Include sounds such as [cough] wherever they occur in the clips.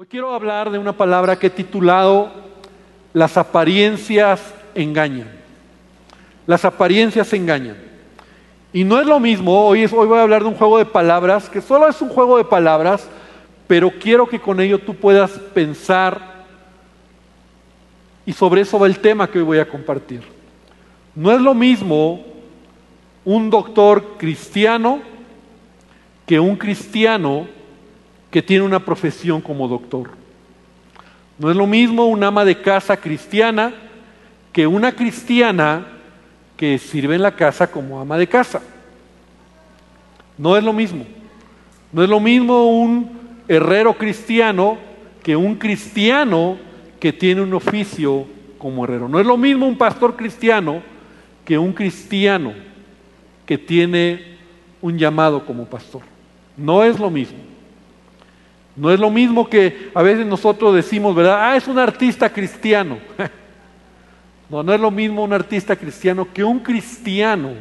Hoy quiero hablar de una palabra que he titulado Las apariencias engañan. Las apariencias engañan. Y no es lo mismo, hoy, voy a hablar de un juego de palabras, que solo es un juego de palabras, pero quiero que con ello tú puedas pensar y sobre eso va el tema que hoy voy a compartir. No es lo mismo un doctor cristiano que un cristiano que tiene una profesión como doctor. No es lo mismo un ama de casa cristiana que una cristiana que sirve en la casa como ama de casa. No es lo mismo. No es lo mismo un herrero cristiano que un cristiano que tiene un oficio como herrero. No es lo mismo un pastor cristiano que un cristiano que tiene un llamado como pastor. No es lo mismo. No es lo mismo que a veces nosotros decimos, ¿verdad? Ah, es un artista cristiano. [laughs] No, no es lo mismo un artista cristiano que un cristiano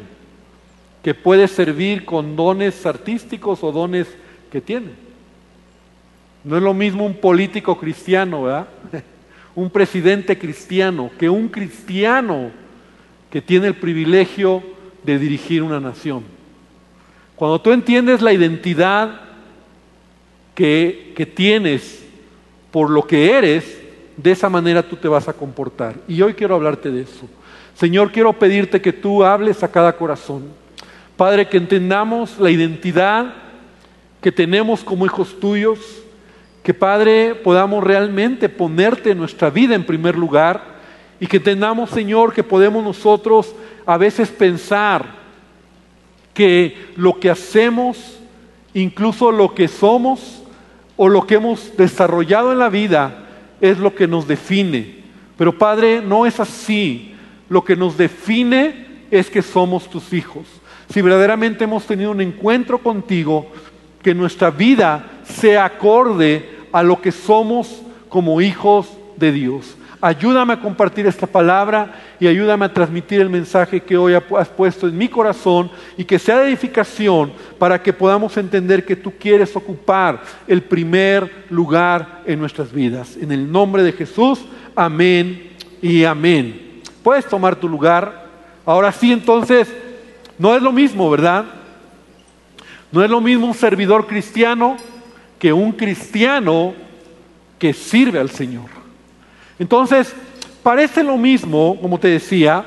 que puede servir con dones artísticos o dones que tiene. No es lo mismo un político cristiano, ¿verdad? [laughs] Un presidente cristiano que un cristiano que tiene el privilegio de dirigir una nación. Cuando tú entiendes la identidad que, tienes por lo que eres, de esa manera tú te vas a comportar. Y hoy quiero hablarte de eso. Señor, quiero pedirte que tú hables a cada corazón. Padre, que entendamos la identidad que tenemos como hijos tuyos, que Padre podamos realmente ponerte nuestra vida en primer lugar y que entendamos, Señor, que podemos nosotros a veces pensar que lo que hacemos, incluso lo que somos, o lo que hemos desarrollado en la vida es lo que nos define. Pero Padre, no es así. Lo que nos define es que somos tus hijos. Si verdaderamente hemos tenido un encuentro contigo, que nuestra vida sea acorde a lo que somos como hijos de Dios. Ayúdame a compartir esta palabra y ayúdame a transmitir el mensaje que hoy has puesto en mi corazón y que sea de edificación para que podamos entender que tú quieres ocupar el primer lugar en nuestras vidas. En el nombre de Jesús, amén y amén. Puedes tomar tu lugar. Ahora sí, entonces, no es lo mismo, ¿verdad? No es lo mismo un servidor cristiano que un cristiano que sirve al Señor. Entonces, parece lo mismo, como te decía,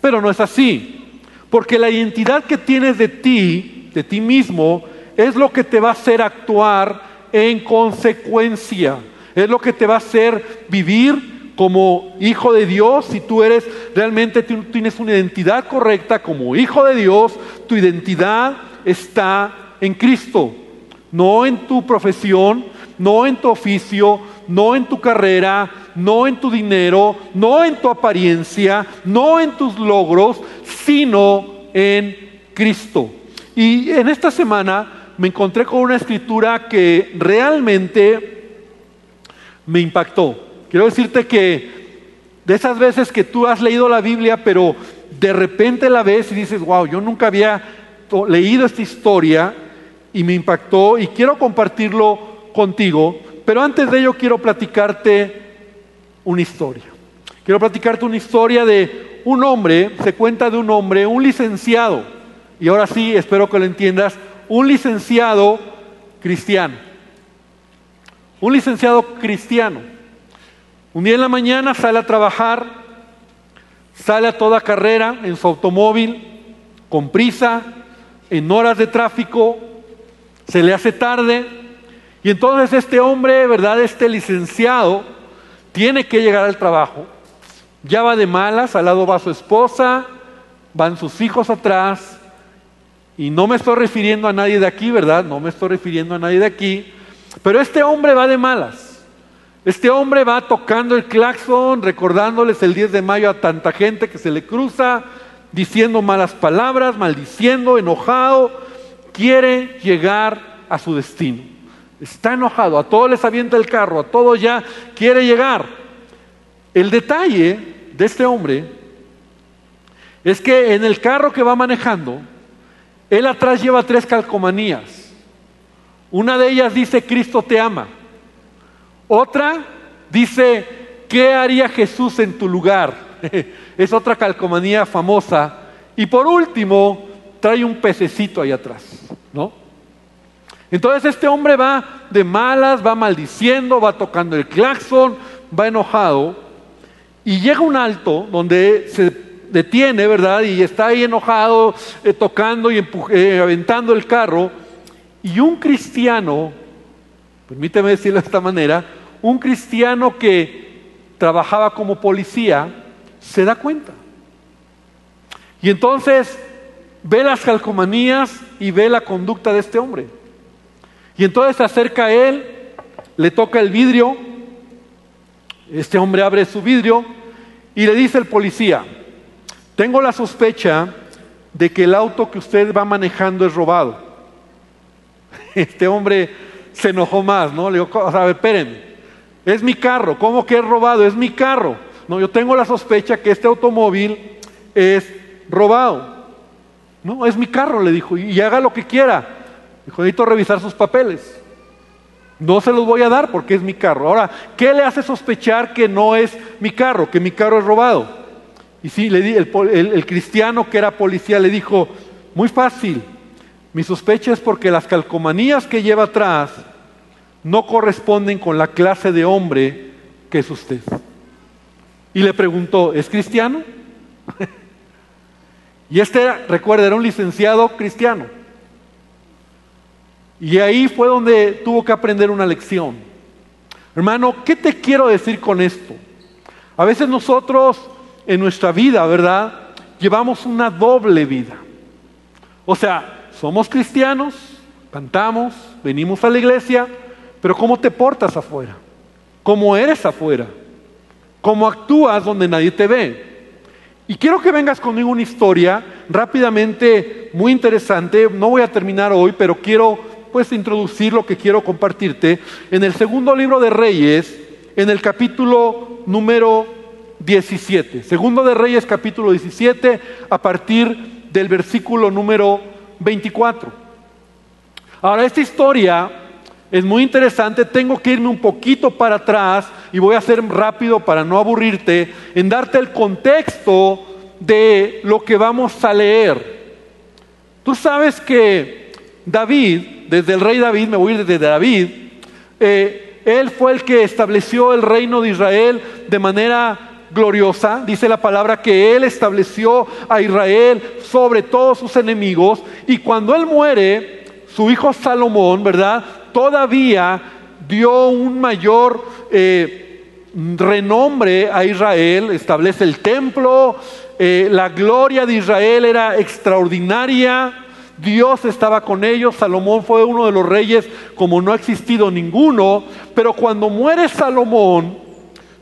pero no es así. Porque la identidad que tienes de ti, de ti mismo, es lo que te va a hacer actuar en consecuencia. Es lo que te va a hacer vivir como hijo de Dios. Si tú eres realmente tienes una identidad correcta como hijo de Dios, tu identidad está en Cristo. No en tu profesión, no en tu oficio, no en tu carrera, no en tu dinero, no en tu apariencia, no en tus logros, sino en Cristo. Y en esta semana me encontré con una escritura que realmente me impactó. Quiero decirte que de esas veces que tú has leído la Biblia, pero de repente la ves y dices, wow, yo nunca había leído esta historia y me impactó y quiero compartirlo contigo, pero antes de ello quiero platicarte una historia. Quiero platicarte una historia de un hombre, se cuenta de un hombre, un licenciado, y ahora sí, espero que lo entiendas, un licenciado cristiano. Un licenciado cristiano. Un día en la mañana sale a trabajar, sale a toda carrera en su automóvil, con prisa, en horas de tráfico, se le hace tarde, y entonces este hombre, ¿verdad? Este licenciado, tiene que llegar al trabajo, ya va de malas, al lado va su esposa, van sus hijos atrás, y no me estoy refiriendo a nadie de aquí, ¿verdad? No me estoy refiriendo a nadie de aquí, pero este hombre va de malas. Este hombre va tocando el claxon, recordándoles el 10 de mayo a tanta gente que se le cruza, diciendo malas palabras, maldiciendo, enojado, quiere llegar a su destino. Está enojado, a todos les avienta el carro, a todos ya quiere llegar. El detalle de este hombre es que en el carro que va manejando, él atrás lleva tres calcomanías. Una de ellas dice Cristo te ama. Otra dice, ¿qué haría Jesús en tu lugar? [laughs] es otra calcomanía famosa. Y por último, trae un pececito ahí atrás, ¿no? Entonces este hombre va de malas, va maldiciendo, va tocando el claxon, va enojado y llega un alto donde se detiene, ¿verdad? Y está ahí enojado, eh, tocando y eh, aventando el carro. Y un cristiano, permíteme decirlo de esta manera, un cristiano que trabajaba como policía, se da cuenta. Y entonces ve las calcomanías y ve la conducta de este hombre. Y entonces se acerca a él, le toca el vidrio, este hombre abre su vidrio y le dice el policía, tengo la sospecha de que el auto que usted va manejando es robado. [laughs] Este hombre se enojó más, ¿no? Le digo, a ver, espérenme, es mi carro, ¿cómo que es robado? Es mi carro. No, yo tengo la sospecha que este automóvil es robado. No, es mi carro, le dijo, y haga lo que quiera. Dijo, necesito revisar sus papeles. No se los voy a dar porque es mi carro. Ahora, ¿qué le hace sospechar que no es mi carro, que mi carro es robado? Y sí, le di, el, el cristiano que era policía le dijo, muy fácil, mi sospecha es porque las calcomanías que lleva atrás no corresponden con la clase de hombre que es usted. Y le preguntó, ¿es cristiano? [laughs] y este, recuerda, era un licenciado cristiano. Y ahí fue donde tuvo que aprender una lección. Hermano, ¿qué te quiero decir con esto? A veces nosotros en nuestra vida, ¿verdad? Llevamos una doble vida. O sea, somos cristianos, cantamos, venimos a la iglesia, pero ¿cómo te portas afuera? ¿Cómo eres afuera? ¿Cómo actúas donde nadie te ve? Y quiero que vengas conmigo una historia rápidamente muy interesante. No voy a terminar hoy, pero quiero pues introducir lo que quiero compartirte en el segundo libro de Reyes, en el capítulo número 17. Segundo de Reyes, capítulo 17, a partir del versículo número 24. Ahora, esta historia es muy interesante, tengo que irme un poquito para atrás y voy a ser rápido para no aburrirte, en darte el contexto de lo que vamos a leer. Tú sabes que David desde el rey David, me voy a ir desde David, eh, él fue el que estableció el reino de Israel de manera gloriosa. Dice la palabra que él estableció a Israel sobre todos sus enemigos. Y cuando él muere, su hijo Salomón, ¿verdad? Todavía dio un mayor eh, renombre a Israel, establece el templo, eh, la gloria de Israel era extraordinaria. Dios estaba con ellos, Salomón fue uno de los reyes como no ha existido ninguno, pero cuando muere Salomón,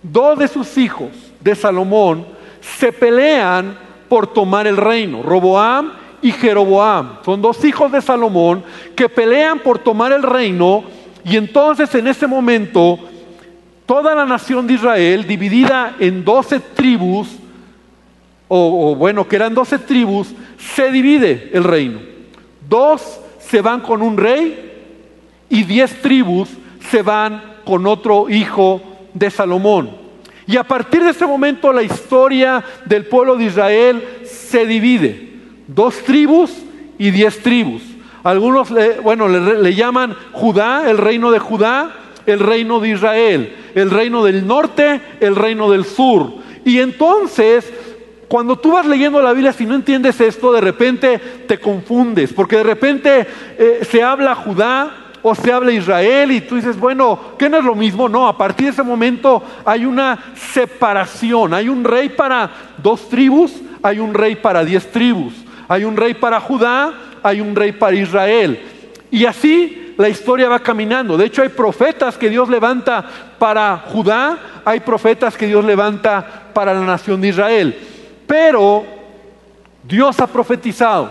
dos de sus hijos de Salomón se pelean por tomar el reino, Roboam y Jeroboam. Son dos hijos de Salomón que pelean por tomar el reino y entonces en ese momento toda la nación de Israel, dividida en doce tribus, o, bueno, que eran doce tribus, se divide el reino. Dos se van con un rey y diez tribus se van con otro hijo de Salomón. Y a partir de ese momento la historia del pueblo de Israel se divide. Dos tribus y diez tribus. Algunos, le, bueno, le, le llaman Judá, el reino de Judá, el reino de Israel, el reino del norte, el reino del sur. Y entonces cuando tú vas leyendo la Biblia, si no entiendes esto, de repente te confundes, porque de repente eh, se habla Judá o se habla Israel y tú dices, bueno, ¿qué no es lo mismo? No, a partir de ese momento hay una separación, hay un rey para dos tribus, hay un rey para diez tribus, hay un rey para Judá, hay un rey para Israel. Y así la historia va caminando. De hecho, hay profetas que Dios levanta para Judá, hay profetas que Dios levanta para la nación de Israel. Pero Dios ha profetizado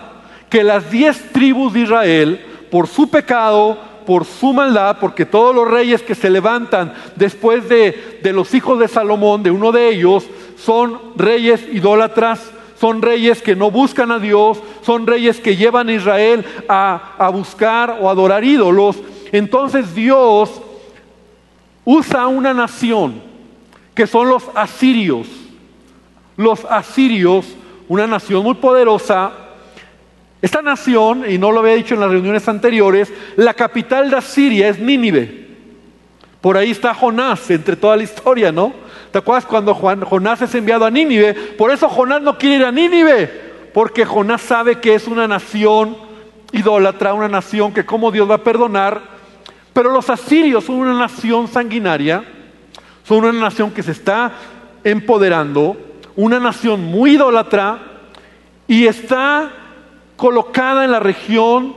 que las diez tribus de Israel, por su pecado, por su maldad, porque todos los reyes que se levantan después de, los hijos de Salomón, de uno de ellos, son reyes idólatras, son reyes que no buscan a Dios, son reyes que llevan a Israel a, a buscar o adorar ídolos. Entonces Dios usa una nación que son los asirios. Los asirios, una nación muy poderosa. Esta nación, y no lo había dicho en las reuniones anteriores, la capital de Asiria es Nínive. Por ahí está Jonás entre toda la historia, ¿no? ¿Te acuerdas cuando Jonás es enviado a Nínive? Por eso Jonás no quiere ir a Nínive, porque Jonás sabe que es una nación idólatra, una nación que como Dios va a perdonar. Pero los asirios son una nación sanguinaria, son una nación que se está empoderando, una nación muy idólatra y está colocada en la región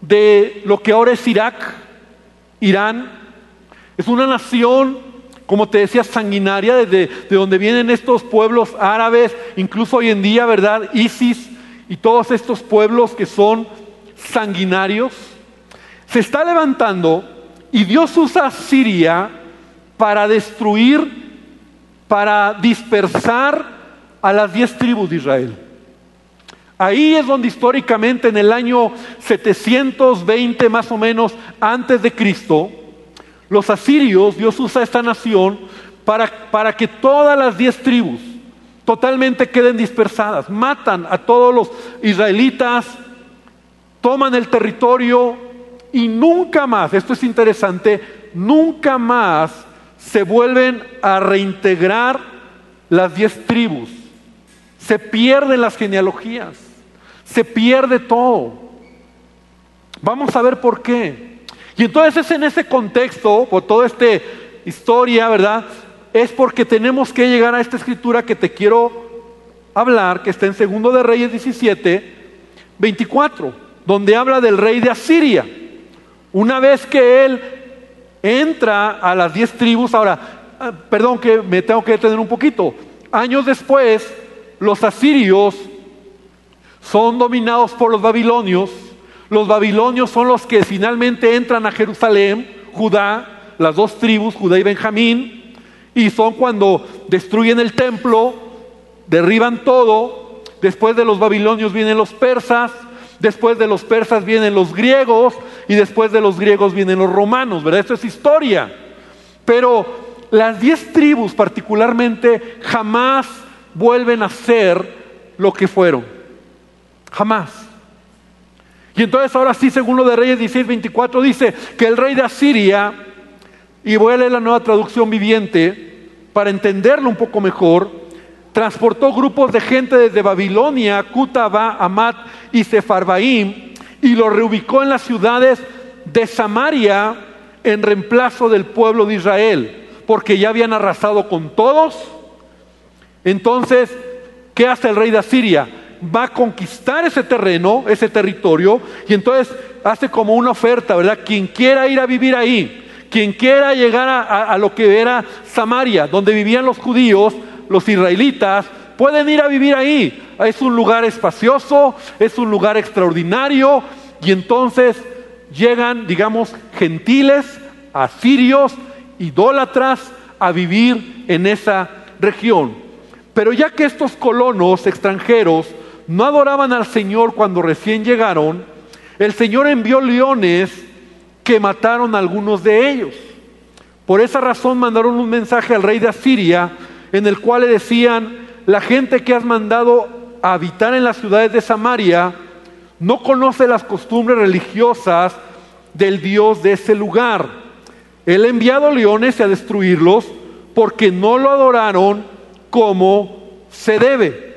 de lo que ahora es Irak, Irán. Es una nación como te decía, sanguinaria, desde de donde vienen estos pueblos árabes, incluso hoy en día, ¿verdad? ISIS y todos estos pueblos que son sanguinarios, se está levantando y Dios usa Siria para destruir, para dispersar a las diez tribus de Israel. Ahí es donde históricamente en el año 720 más o menos antes de Cristo, los asirios, Dios usa esta nación para, para que todas las diez tribus totalmente queden dispersadas. Matan a todos los israelitas, toman el territorio y nunca más, esto es interesante, nunca más se vuelven a reintegrar las diez tribus. Se pierden las genealogías, se pierde todo. Vamos a ver por qué. Y entonces es en ese contexto, por toda esta historia, ¿verdad? Es porque tenemos que llegar a esta escritura que te quiero hablar, que está en Segundo de Reyes 17, 24, donde habla del rey de Asiria. Una vez que él entra a las diez tribus, ahora, ah, perdón que me tengo que detener un poquito, años después, los asirios son dominados por los babilonios. Los babilonios son los que finalmente entran a Jerusalén, Judá, las dos tribus, Judá y Benjamín, y son cuando destruyen el templo, derriban todo, después de los babilonios vienen los persas, después de los persas vienen los griegos y después de los griegos vienen los romanos, ¿verdad? Esto es historia. Pero las diez tribus particularmente jamás vuelven a ser lo que fueron. Jamás. Y entonces ahora sí, según lo de Reyes 16, 24, dice que el rey de Asiria, y voy a leer la nueva traducción viviente para entenderlo un poco mejor, transportó grupos de gente desde Babilonia, Cutaba, Amat y Sefarbaim y lo reubicó en las ciudades de Samaria en reemplazo del pueblo de Israel, porque ya habían arrasado con todos. Entonces, ¿qué hace el rey de Asiria? va a conquistar ese terreno, ese territorio, y entonces hace como una oferta, ¿verdad? Quien quiera ir a vivir ahí, quien quiera llegar a, lo que era Samaria, donde vivían los judíos, los israelitas, pueden ir a vivir ahí. Es un lugar espacioso, es un lugar extraordinario, y entonces llegan, digamos, gentiles, asirios, idólatras, a vivir en esa región. Pero ya que estos colonos extranjeros no adoraban al Señor cuando recién llegaron, el Señor envió leones que mataron a algunos de ellos. Por esa razón mandaron un mensaje al rey de Asiria en el cual le decían, la gente que has mandado a habitar en las ciudades de Samaria no conoce las costumbres religiosas del Dios de ese lugar. Él ha enviado leones a destruirlos porque no lo adoraron como se debe.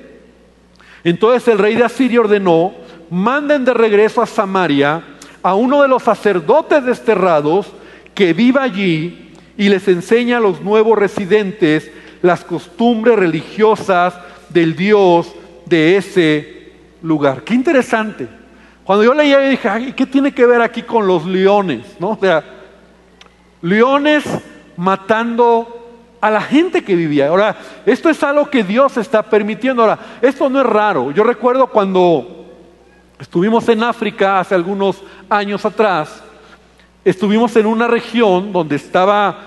Entonces el rey de Asiria ordenó, manden de regreso a Samaria a uno de los sacerdotes desterrados que viva allí y les enseña a los nuevos residentes las costumbres religiosas del Dios de ese lugar. Qué interesante. Cuando yo leía, dije, ¿qué tiene que ver aquí con los leones? ¿No? O sea, leones matando a la gente que vivía. Ahora, esto es algo que Dios está permitiendo. Ahora, esto no es raro. Yo recuerdo cuando estuvimos en África hace algunos años atrás, estuvimos en una región donde estaba,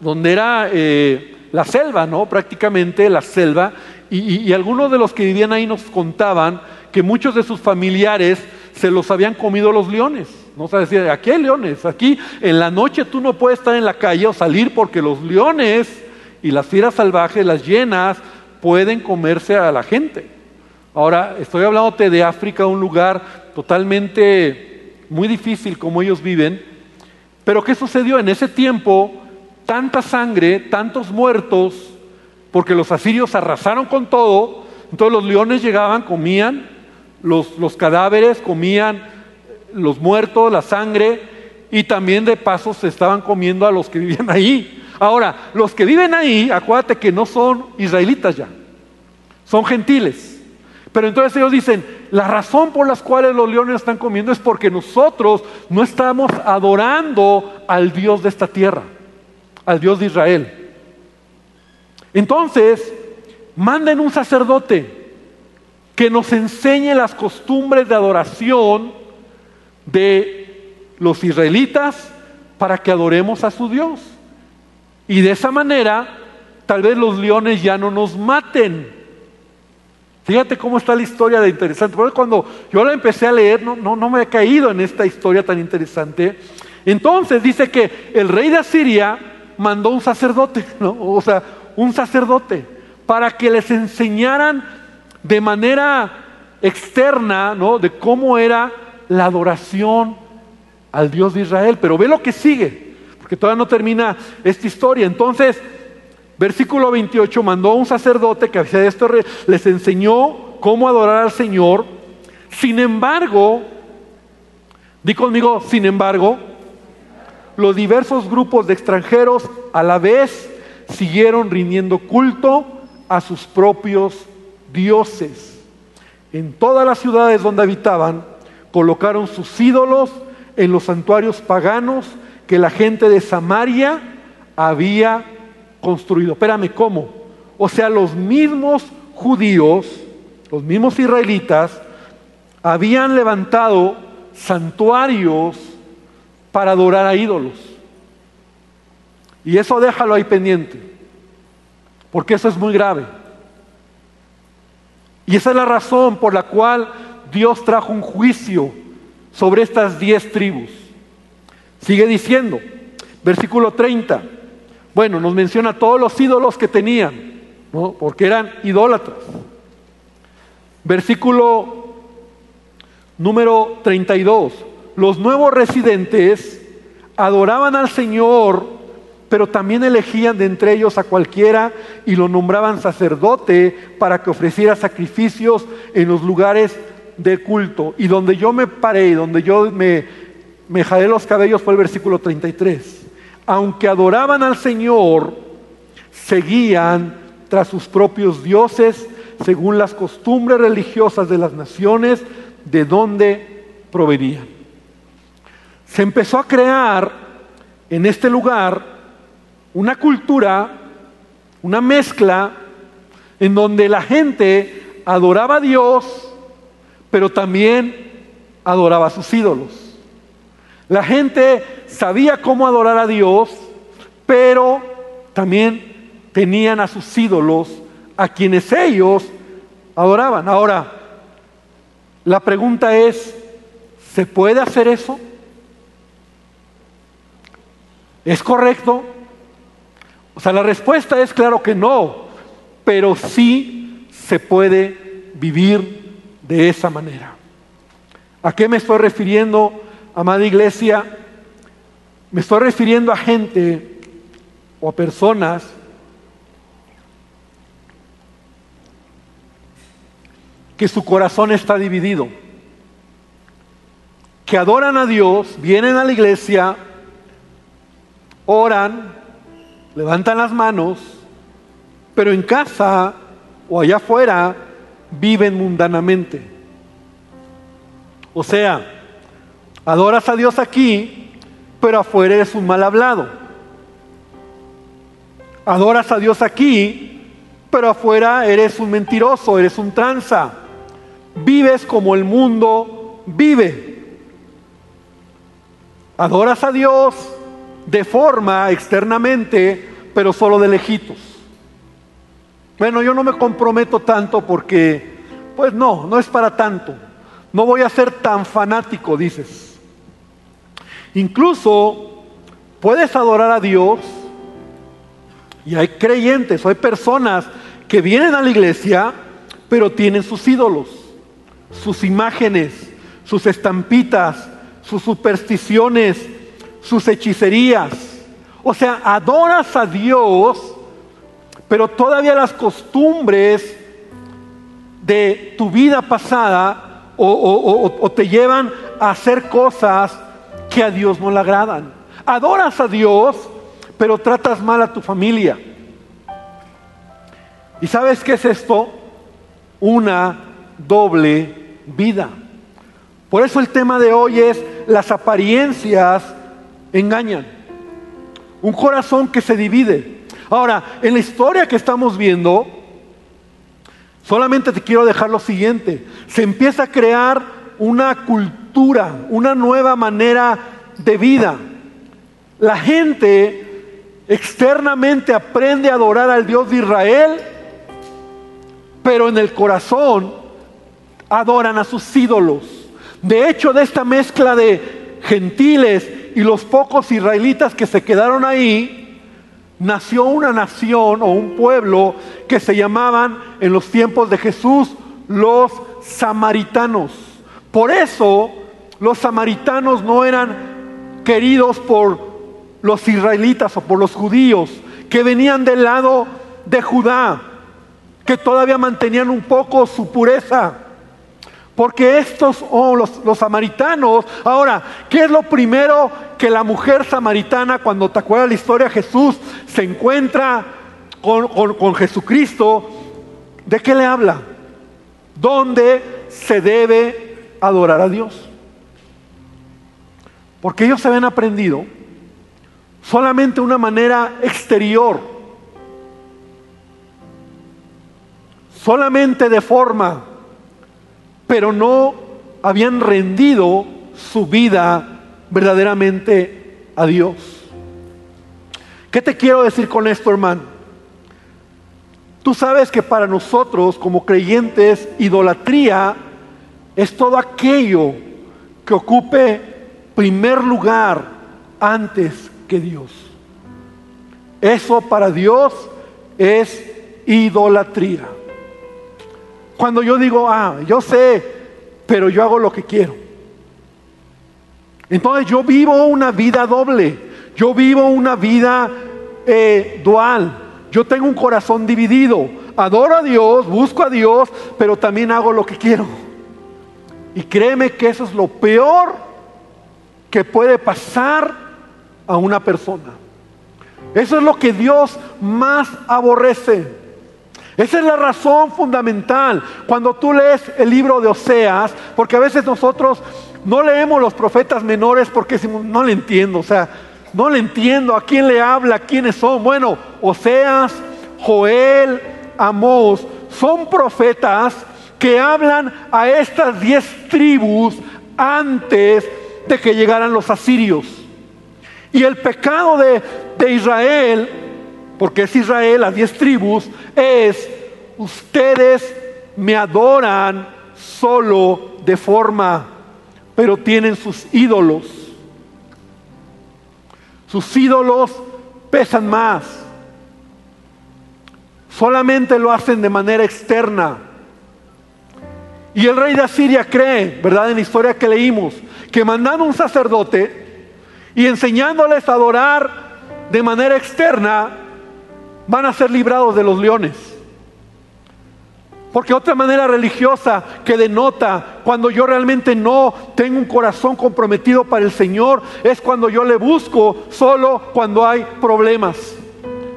donde era eh, la selva, ¿no? Prácticamente la selva. Y, algunos de los que vivían ahí nos contaban que muchos de sus familiares se los habían comido los leones. No o sea, decir, aquí leones, aquí en la noche tú no puedes estar en la calle o salir porque los leones y las fieras salvajes, las llenas, pueden comerse a la gente. Ahora, estoy hablándote de África, un lugar totalmente muy difícil como ellos viven, pero ¿qué sucedió? En ese tiempo, tanta sangre, tantos muertos, porque los asirios arrasaron con todo, entonces los leones llegaban, comían los, cadáveres, comían los muertos, la sangre, y también de paso se estaban comiendo a los que vivían [laughs] ahí. Ahora, los que viven ahí, acuérdate que no son israelitas ya, son gentiles. Pero entonces ellos dicen, la razón por la cual los leones están comiendo es porque nosotros no estamos adorando al Dios de esta tierra, al Dios de Israel. Entonces, manden un sacerdote que nos enseñe las costumbres de adoración de los israelitas para que adoremos a su Dios. Y de esa manera, tal vez los leones ya no nos maten. Fíjate cómo está la historia de interesante. Por cuando yo la empecé a leer, no, no, no me he caído en esta historia tan interesante. Entonces dice que el rey de Asiria mandó un sacerdote, o sea, un sacerdote, para que les enseñaran de manera externa, ¿no? De cómo era la adoración al Dios de Israel. Pero ve lo que sigue, porque todavía no termina esta historia. Entonces, Versículo 28, mandó a un sacerdote que hacía esto, les enseñó cómo adorar al Señor. Sin embargo, di conmigo, sin embargo, los diversos grupos de extranjeros a la vez siguieron rindiendo culto a sus propios dioses. En todas las ciudades donde habitaban, colocaron sus ídolos en los santuarios paganos que la gente de Samaria había construido. Espérame, ¿cómo? O sea, los mismos judíos, los mismos israelitas, habían levantado santuarios para adorar a ídolos. Y eso déjalo ahí pendiente, porque eso es muy grave. Y esa es la razón por la cual Dios trajo un juicio sobre estas diez tribus. Sigue diciendo, versículo 30. Bueno, nos menciona todos los ídolos que tenían, ¿no? porque eran idólatras. Versículo número 32. Los nuevos residentes adoraban al Señor, pero también elegían de entre ellos a cualquiera y lo nombraban sacerdote para que ofreciera sacrificios en los lugares de culto. Y donde yo me paré donde yo me, me los cabellos fue el versículo 33 aunque adoraban al Señor, seguían tras sus propios dioses según las costumbres religiosas de las naciones de donde provenían. Se empezó a crear en este lugar una cultura, una mezcla en donde la gente adoraba a Dios, pero también adoraba a sus ídolos. La gente sabía cómo adorar a Dios, pero también tenían a sus ídolos, a quienes ellos adoraban. Ahora, la pregunta es, ¿se puede hacer eso? ¿Es correcto? O sea, la respuesta es claro que no, pero sí se puede vivir de esa manera. ¿A qué me estoy refiriendo? Amada iglesia, me estoy refiriendo a gente o a personas que su corazón está dividido, que adoran a Dios, vienen a la iglesia, oran, levantan las manos, pero en casa o allá afuera viven mundanamente. O sea, Adoras a Dios aquí, pero afuera eres un mal hablado. Adoras a Dios aquí, pero afuera eres un mentiroso, eres un tranza. Vives como el mundo vive. Adoras a Dios de forma externamente, pero solo de lejitos. Bueno, yo no me comprometo tanto porque, pues no, no es para tanto. No voy a ser tan fanático, dices. Incluso puedes adorar a Dios y hay creyentes, hay personas que vienen a la iglesia, pero tienen sus ídolos, sus imágenes, sus estampitas, sus supersticiones, sus hechicerías. O sea, adoras a Dios, pero todavía las costumbres de tu vida pasada o, te llevan a hacer cosas que a Dios no le agradan. Adoras a Dios, pero tratas mal a tu familia. ¿Y sabes qué es esto? Una doble vida. Por eso el tema de hoy es las apariencias engañan. Un corazón que se divide. Ahora, en la historia que estamos viendo, solamente te quiero dejar lo siguiente. Se empieza a crear una cultura, una nueva manera de vida. La gente externamente aprende a adorar al Dios de Israel, pero en el corazón adoran a sus ídolos. De hecho, de esta mezcla de gentiles y los pocos israelitas que se quedaron ahí, nació una nación o un pueblo que se llamaban en los tiempos de Jesús los samaritanos. Por eso los samaritanos no eran queridos por los israelitas o por los judíos que venían del lado de Judá, que todavía mantenían un poco su pureza. Porque estos, oh, los, samaritanos, ahora, ¿qué es lo primero que la mujer samaritana, cuando te acuerdas la historia, Jesús se encuentra con, con Jesucristo? ¿De qué le habla? ¿Dónde se debe adorar a Dios? Porque ellos se habían aprendido solamente una manera exterior, solamente de forma pero no habían rendido su vida verdaderamente a Dios. ¿Qué te quiero decir con esto, hermano? Tú sabes que para nosotros como creyentes, idolatría es todo aquello que ocupe primer lugar antes que Dios. Eso para Dios es idolatría. Cuando yo digo, ah, yo sé, pero yo hago lo que quiero. Entonces yo vivo una vida doble, yo vivo una vida eh, dual, yo tengo un corazón dividido, adoro a Dios, busco a Dios, pero también hago lo que quiero. Y créeme que eso es lo peor que puede pasar a una persona. Eso es lo que Dios más aborrece. Esa es la razón fundamental. Cuando tú lees el libro de Oseas, porque a veces nosotros no leemos los profetas menores porque decimos, no le entiendo, o sea, no le entiendo a quién le habla, quiénes son. Bueno, Oseas, Joel, Amós, son profetas que hablan a estas diez tribus antes de que llegaran los asirios. Y el pecado de, de Israel porque es Israel, las diez tribus, es ustedes me adoran solo de forma, pero tienen sus ídolos. Sus ídolos pesan más. Solamente lo hacen de manera externa. Y el rey de Asiria cree, ¿verdad? En la historia que leímos, que mandando un sacerdote y enseñándoles a adorar de manera externa, van a ser librados de los leones. Porque otra manera religiosa que denota cuando yo realmente no tengo un corazón comprometido para el Señor es cuando yo le busco solo cuando hay problemas.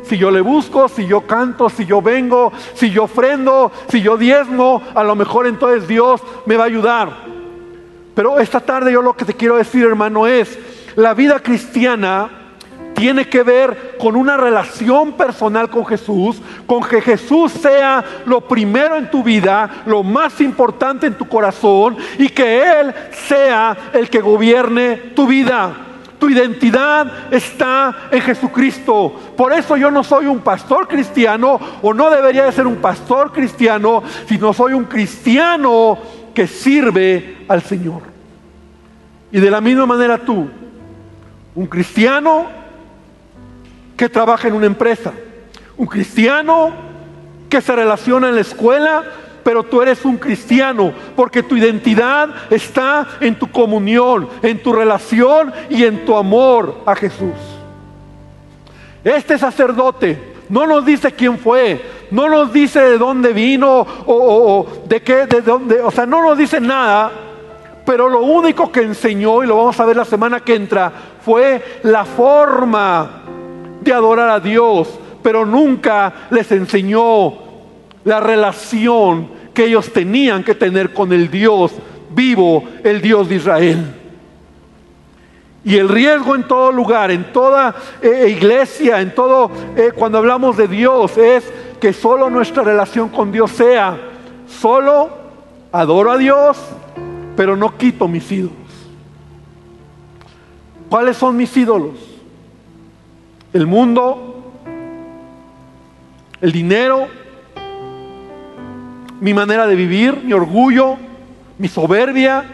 Si yo le busco, si yo canto, si yo vengo, si yo ofrendo, si yo diezmo, a lo mejor entonces Dios me va a ayudar. Pero esta tarde yo lo que te quiero decir, hermano, es la vida cristiana tiene que ver con una relación personal con Jesús, con que Jesús sea lo primero en tu vida, lo más importante en tu corazón y que Él sea el que gobierne tu vida. Tu identidad está en Jesucristo. Por eso yo no soy un pastor cristiano o no debería de ser un pastor cristiano, sino soy un cristiano que sirve al Señor. Y de la misma manera tú, Un cristiano que trabaja en una empresa. Un cristiano que se relaciona en la escuela, pero tú eres un cristiano porque tu identidad está en tu comunión, en tu relación y en tu amor a Jesús. Este sacerdote no nos dice quién fue, no nos dice de dónde vino o, de qué, de dónde, o sea, no nos dice nada, pero lo único que enseñó, y lo vamos a ver la semana que entra, fue la forma adorar a Dios, pero nunca les enseñó la relación que ellos tenían que tener con el Dios vivo, el Dios de Israel. Y el riesgo en todo lugar, en toda eh, iglesia, en todo, eh, cuando hablamos de Dios, es que solo nuestra relación con Dios sea, solo adoro a Dios, pero no quito mis ídolos. ¿Cuáles son mis ídolos? El mundo, el dinero, mi manera de vivir, mi orgullo, mi soberbia,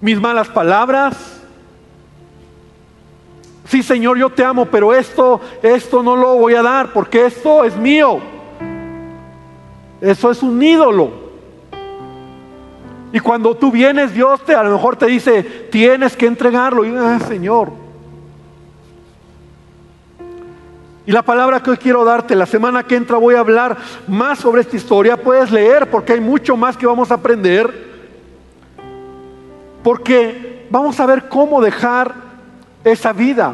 mis malas palabras. Sí, Señor, yo te amo, pero esto, esto no lo voy a dar porque esto es mío. Eso es un ídolo. Y cuando tú vienes, Dios te a lo mejor te dice, tienes que entregarlo. Y ah, Señor. Y la palabra que hoy quiero darte, la semana que entra voy a hablar más sobre esta historia. Puedes leer porque hay mucho más que vamos a aprender. Porque vamos a ver cómo dejar esa vida.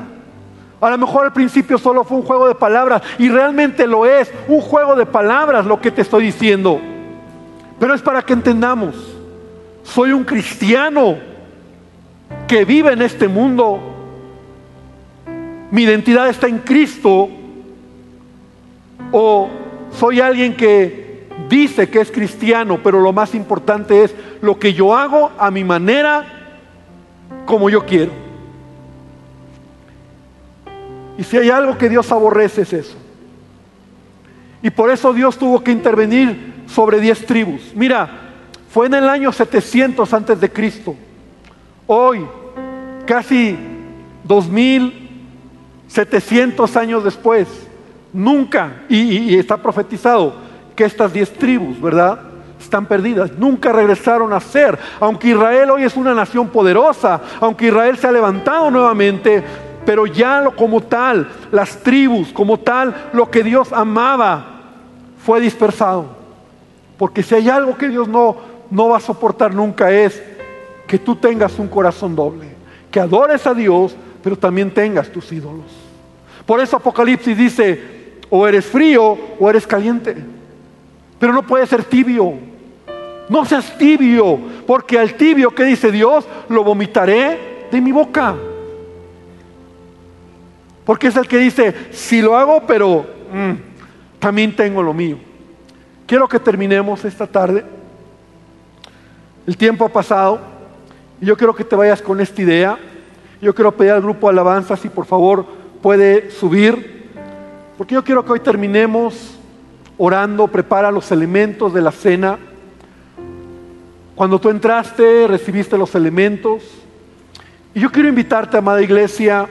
A lo mejor al principio solo fue un juego de palabras y realmente lo es, un juego de palabras lo que te estoy diciendo. Pero es para que entendamos, soy un cristiano que vive en este mundo, mi identidad está en Cristo o soy alguien que dice que es cristiano, pero lo más importante es lo que yo hago a mi manera, como yo quiero. Y si hay algo que Dios aborrece es eso. Y por eso Dios tuvo que intervenir sobre diez tribus. Mira, fue en el año 700 antes de Cristo. Hoy, casi 2700 años después, nunca, y, está profetizado que estas diez tribus, ¿verdad? Están perdidas, nunca regresaron a ser. Aunque Israel hoy es una nación poderosa, aunque Israel se ha levantado nuevamente, pero ya como tal, las tribus, como tal, lo que Dios amaba, fue dispersado. Porque si hay algo que Dios no, no va a soportar nunca es que tú tengas un corazón doble, que adores a Dios, pero también tengas tus ídolos. Por eso Apocalipsis dice, o eres frío o eres caliente, pero no puedes ser tibio. No seas tibio, porque al tibio que dice Dios, lo vomitaré de mi boca. Porque es el que dice, si lo hago, pero mm, también tengo lo mío. Quiero que terminemos esta tarde. El tiempo ha pasado y yo quiero que te vayas con esta idea. Yo quiero pedir al grupo de alabanza si por favor puede subir. Porque yo quiero que hoy terminemos orando, prepara los elementos de la cena. Cuando tú entraste, recibiste los elementos. Y yo quiero invitarte, amada iglesia,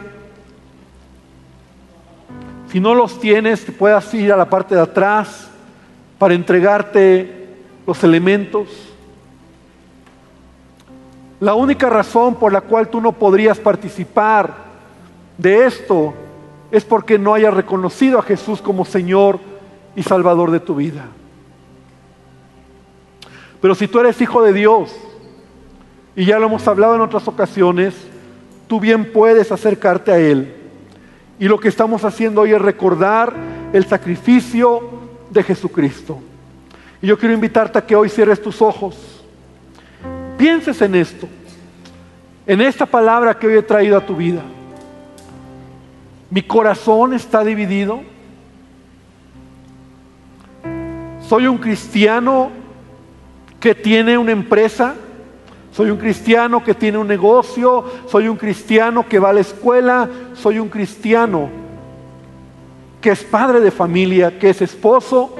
si no los tienes, te puedas ir a la parte de atrás para entregarte los elementos. La única razón por la cual tú no podrías participar de esto es porque no hayas reconocido a Jesús como Señor y Salvador de tu vida. Pero si tú eres hijo de Dios, y ya lo hemos hablado en otras ocasiones, tú bien puedes acercarte a Él y lo que estamos haciendo hoy es recordar el sacrificio de Jesucristo. Y yo quiero invitarte a que hoy cierres tus ojos. Pienses en esto, en esta palabra que hoy he traído a tu vida. Mi corazón está dividido. Soy un cristiano que tiene una empresa soy un cristiano que tiene un negocio, soy un cristiano que va a la escuela, soy un cristiano que es padre de familia, que es esposo.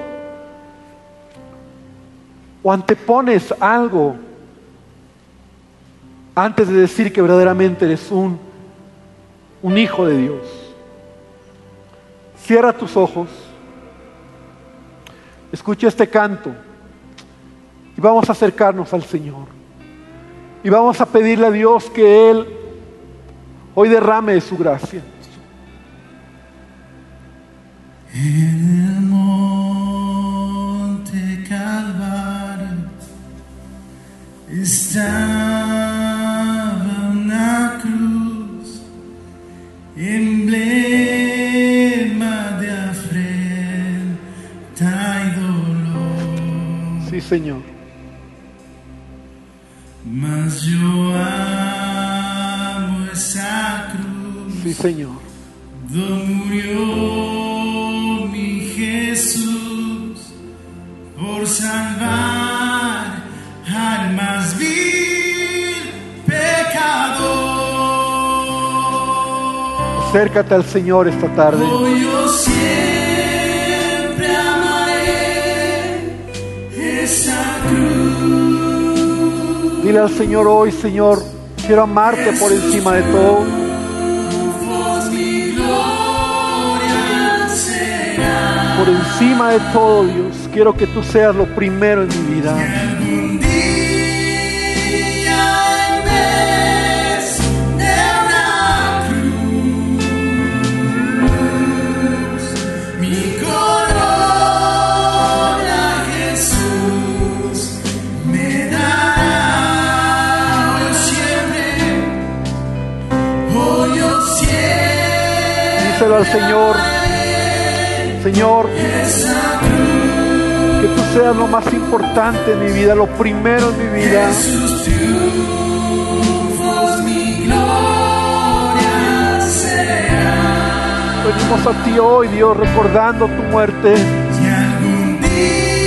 O antepones algo antes de decir que verdaderamente eres un un hijo de Dios. Cierra tus ojos, escucha este canto y vamos a acercarnos al Señor. Y vamos a pedirle a Dios que Él hoy derrame de su gracia. El Acércate al Señor esta tarde. Hoy yo siempre amaré esa cruz. Dile al Señor hoy, Señor, quiero amarte por encima de todo. Por encima de todo, Dios, quiero que tú seas lo primero en mi vida. Al Señor, Señor, que tú seas lo más importante en mi vida, lo primero en mi vida. Venimos a ti hoy, Dios, recordando tu muerte. Si algún día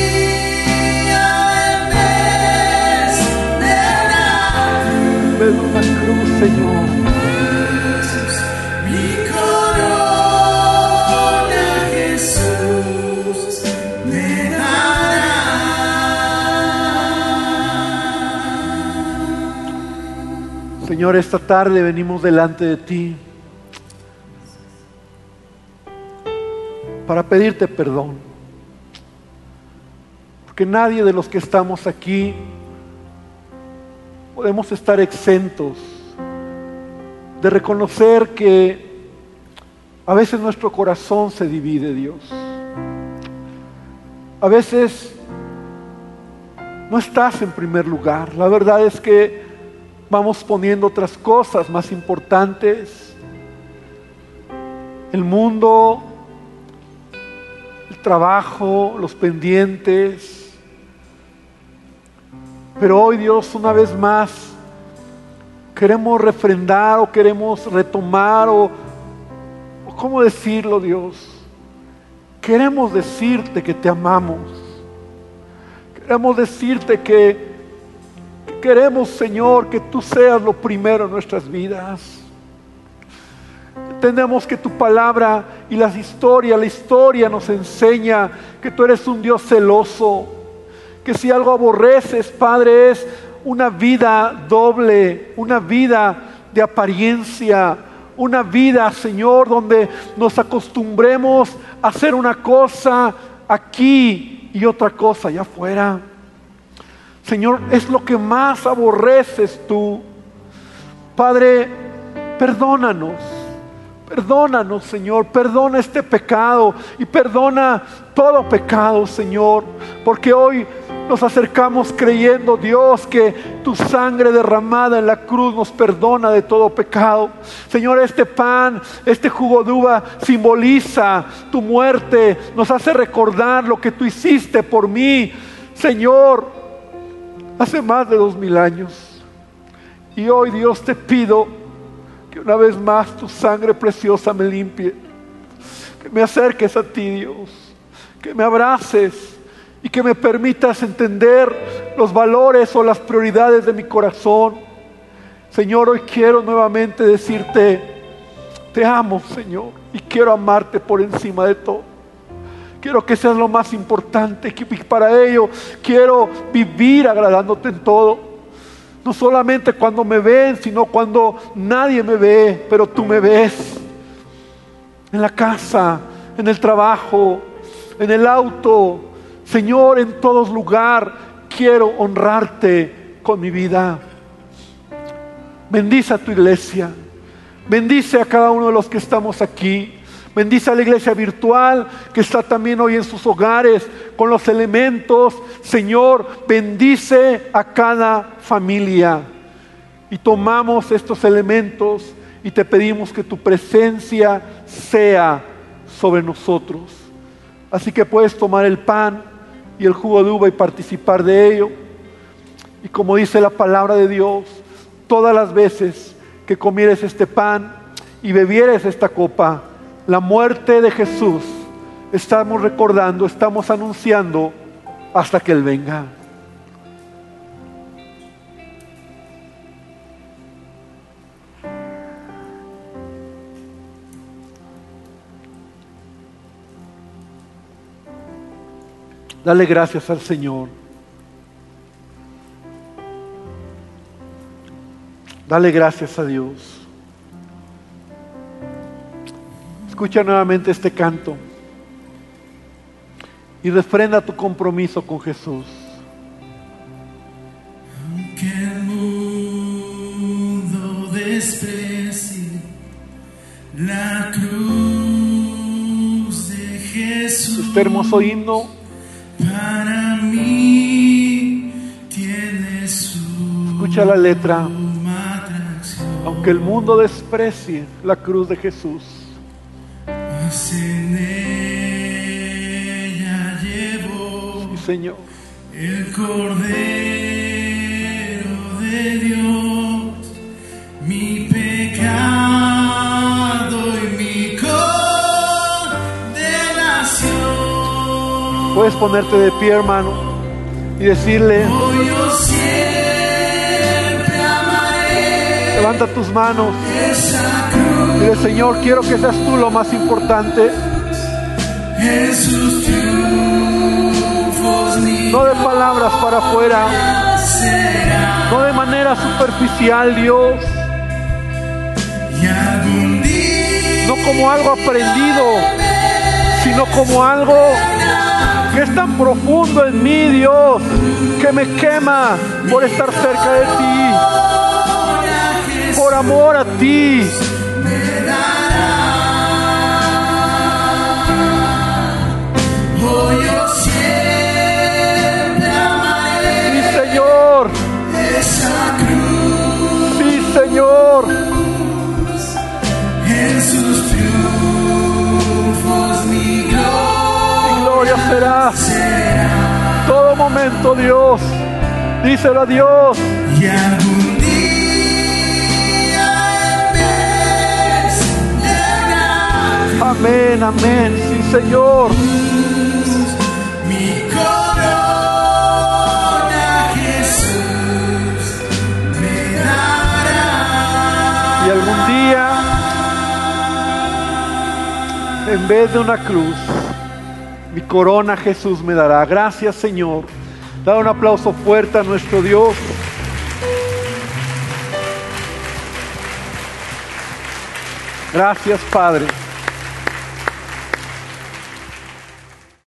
en vez de una En vez de una cruz, Señor. Señor, esta tarde venimos delante de ti para pedirte perdón. Porque nadie de los que estamos aquí podemos estar exentos de reconocer que a veces nuestro corazón se divide, Dios. A veces no estás en primer lugar. La verdad es que vamos poniendo otras cosas más importantes. El mundo, el trabajo, los pendientes. Pero hoy Dios, una vez más, queremos refrendar o queremos retomar o, ¿cómo decirlo Dios? Queremos decirte que te amamos. Queremos decirte que queremos, Señor, que tú seas lo primero en nuestras vidas. Entendemos que tu palabra y las historias, la historia nos enseña que tú eres un Dios celoso, que si algo aborreces, Padre, es una vida doble, una vida de apariencia, una vida, Señor, donde nos acostumbremos a hacer una cosa aquí y otra cosa allá afuera. Señor, es lo que más aborreces tú. Padre, perdónanos. Perdónanos, Señor. Perdona este pecado y perdona todo pecado, Señor. Porque hoy nos acercamos creyendo, Dios, que tu sangre derramada en la cruz nos perdona de todo pecado. Señor, este pan, este jugo de uva simboliza tu muerte, nos hace recordar lo que tú hiciste por mí, Señor, hace más de dos mil años. Y hoy, Dios, te pido que una vez más tu sangre preciosa me limpie, que me acerques a ti, Dios, que me abraces y que me permitas entender los valores o las prioridades de mi corazón. Señor, hoy quiero nuevamente decirte, te amo, Señor, y quiero amarte por encima de todo. Quiero que seas lo más importante, que para ello quiero vivir agradándote en todo. No solamente cuando me ven, sino cuando nadie me ve, pero tú me ves. En la casa, en el trabajo, en el auto. Señor, en todos lugar quiero honrarte con mi vida. Bendice a tu iglesia. Bendice a cada uno de los que estamos aquí. Bendice a la iglesia virtual que está también hoy en sus hogares con los elementos. Señor, bendice a cada familia. Y tomamos estos elementos y te pedimos que tu presencia sea sobre nosotros. Así que puedes tomar el pan y el jugo de uva y participar de ello. Y como dice la palabra de Dios, todas las veces que comieres este pan y bebieres esta copa, la muerte de Jesús, estamos recordando, estamos anunciando hasta que Él venga. Dale gracias al Señor. Dale gracias a Dios. Escucha nuevamente este canto y refrenda tu compromiso con Jesús. Que el mundo desprecie la cruz de Jesús. Este hermoso himno Para mí tiene su Escucha la letra. Aunque el mundo desprecie la cruz de Jesús, Señor, el Cordero de Dios, mi pecado y mi condenación. puedes ponerte de pie, hermano, y decirle, Hoy yo siempre amaré levanta tus manos, dile, Señor, quiero que seas tú lo más importante, triunfos mi no de palabras para afuera, no de manera superficial, Dios, no como algo aprendido, sino como algo que es tan profundo en mí, Dios, que me quema por estar cerca de ti, por amor a ti. Será todo momento, Dios. Díselo a Dios. Y algún día Amén, amén. Sí, Señor. mi corona Jesús me dará. Y algún día, en vez de una cruz, mi corona Jesús me dará. Gracias, Señor. Da un aplauso fuerte a nuestro Dios. Gracias, Padre.